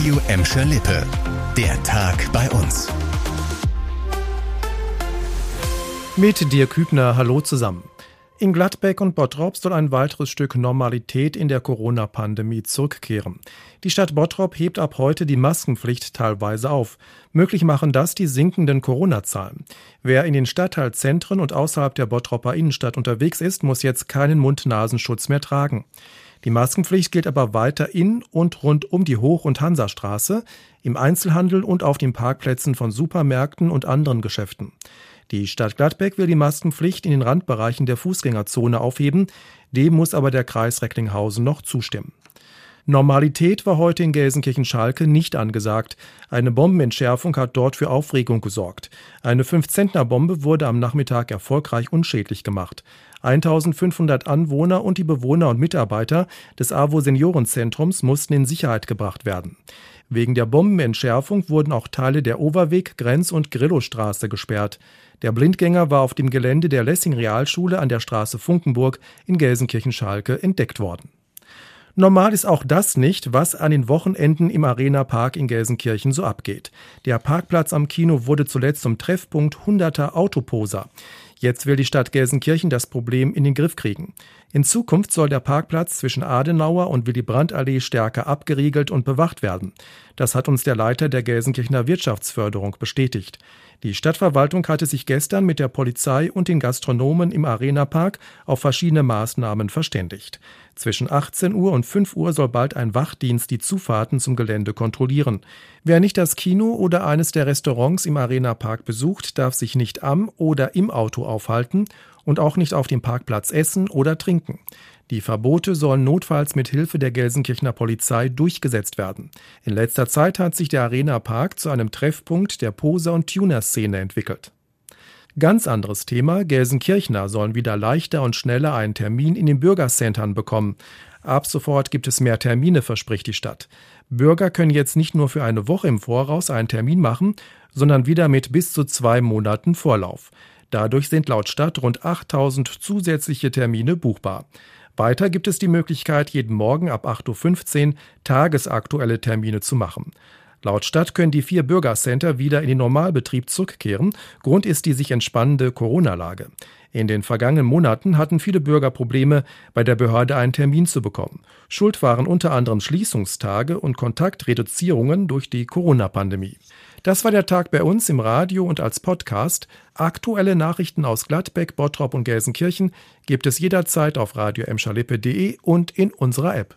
Radio Emscher Lippe. Der Tag bei uns. Mit dir Kübner, hallo zusammen. In Gladbeck und Bottrop soll ein weiteres Stück Normalität in der Corona-Pandemie zurückkehren. Die Stadt Bottrop hebt ab heute die Maskenpflicht teilweise auf. Möglich machen das die sinkenden Corona-Zahlen. Wer in den Stadtteilzentren und außerhalb der Bottropper Innenstadt unterwegs ist, muss jetzt keinen Mund-Nasenschutz mehr tragen. Die Maskenpflicht gilt aber weiter in und rund um die Hoch- und Hansastraße, im Einzelhandel und auf den Parkplätzen von Supermärkten und anderen Geschäften. Die Stadt Gladbeck will die Maskenpflicht in den Randbereichen der Fußgängerzone aufheben, dem muss aber der Kreis Recklinghausen noch zustimmen. Normalität war heute in Gelsenkirchen-Schalke nicht angesagt. Eine Bombenentschärfung hat dort für Aufregung gesorgt. Eine 5-Zentner-Bombe wurde am Nachmittag erfolgreich unschädlich gemacht. 1500 Anwohner und die Bewohner und Mitarbeiter des AWO Seniorenzentrums mussten in Sicherheit gebracht werden. Wegen der Bombenentschärfung wurden auch Teile der Overweg-, Grenz- und Grillowstraße gesperrt. Der Blindgänger war auf dem Gelände der Lessing Realschule an der Straße Funkenburg in Gelsenkirchen-Schalke entdeckt worden. Normal ist auch das nicht, was an den Wochenenden im Arena Park in Gelsenkirchen so abgeht. Der Parkplatz am Kino wurde zuletzt zum Treffpunkt hunderter Autoposer. Jetzt will die Stadt Gelsenkirchen das Problem in den Griff kriegen. In Zukunft soll der Parkplatz zwischen Adenauer und Willy Brandt Allee stärker abgeriegelt und bewacht werden. Das hat uns der Leiter der Gelsenkirchener Wirtschaftsförderung bestätigt. Die Stadtverwaltung hatte sich gestern mit der Polizei und den Gastronomen im Arenapark auf verschiedene Maßnahmen verständigt. Zwischen 18 Uhr und 5 Uhr soll bald ein Wachdienst die Zufahrten zum Gelände kontrollieren. Wer nicht das Kino oder eines der Restaurants im Arenapark besucht, darf sich nicht am oder im Auto aufhalten und auch nicht auf dem Parkplatz essen oder trinken. Die Verbote sollen notfalls mit Hilfe der Gelsenkirchener Polizei durchgesetzt werden. In letzter Zeit hat sich der Arena Park zu einem Treffpunkt der Poser- und Tuner-Szene entwickelt. Ganz anderes Thema. Gelsenkirchner sollen wieder leichter und schneller einen Termin in den Bürgercentern bekommen. Ab sofort gibt es mehr Termine, verspricht die Stadt. Bürger können jetzt nicht nur für eine Woche im Voraus einen Termin machen, sondern wieder mit bis zu zwei Monaten Vorlauf. Dadurch sind laut Stadt rund 8000 zusätzliche Termine buchbar. Weiter gibt es die Möglichkeit, jeden Morgen ab 8.15 Uhr tagesaktuelle Termine zu machen. Laut Stadt können die vier Bürgercenter wieder in den Normalbetrieb zurückkehren. Grund ist die sich entspannende Corona-Lage. In den vergangenen Monaten hatten viele Bürger Probleme, bei der Behörde einen Termin zu bekommen. Schuld waren unter anderem Schließungstage und Kontaktreduzierungen durch die Corona-Pandemie. Das war der Tag bei uns im Radio und als Podcast. Aktuelle Nachrichten aus Gladbeck, Bottrop und Gelsenkirchen gibt es jederzeit auf radio und in unserer App.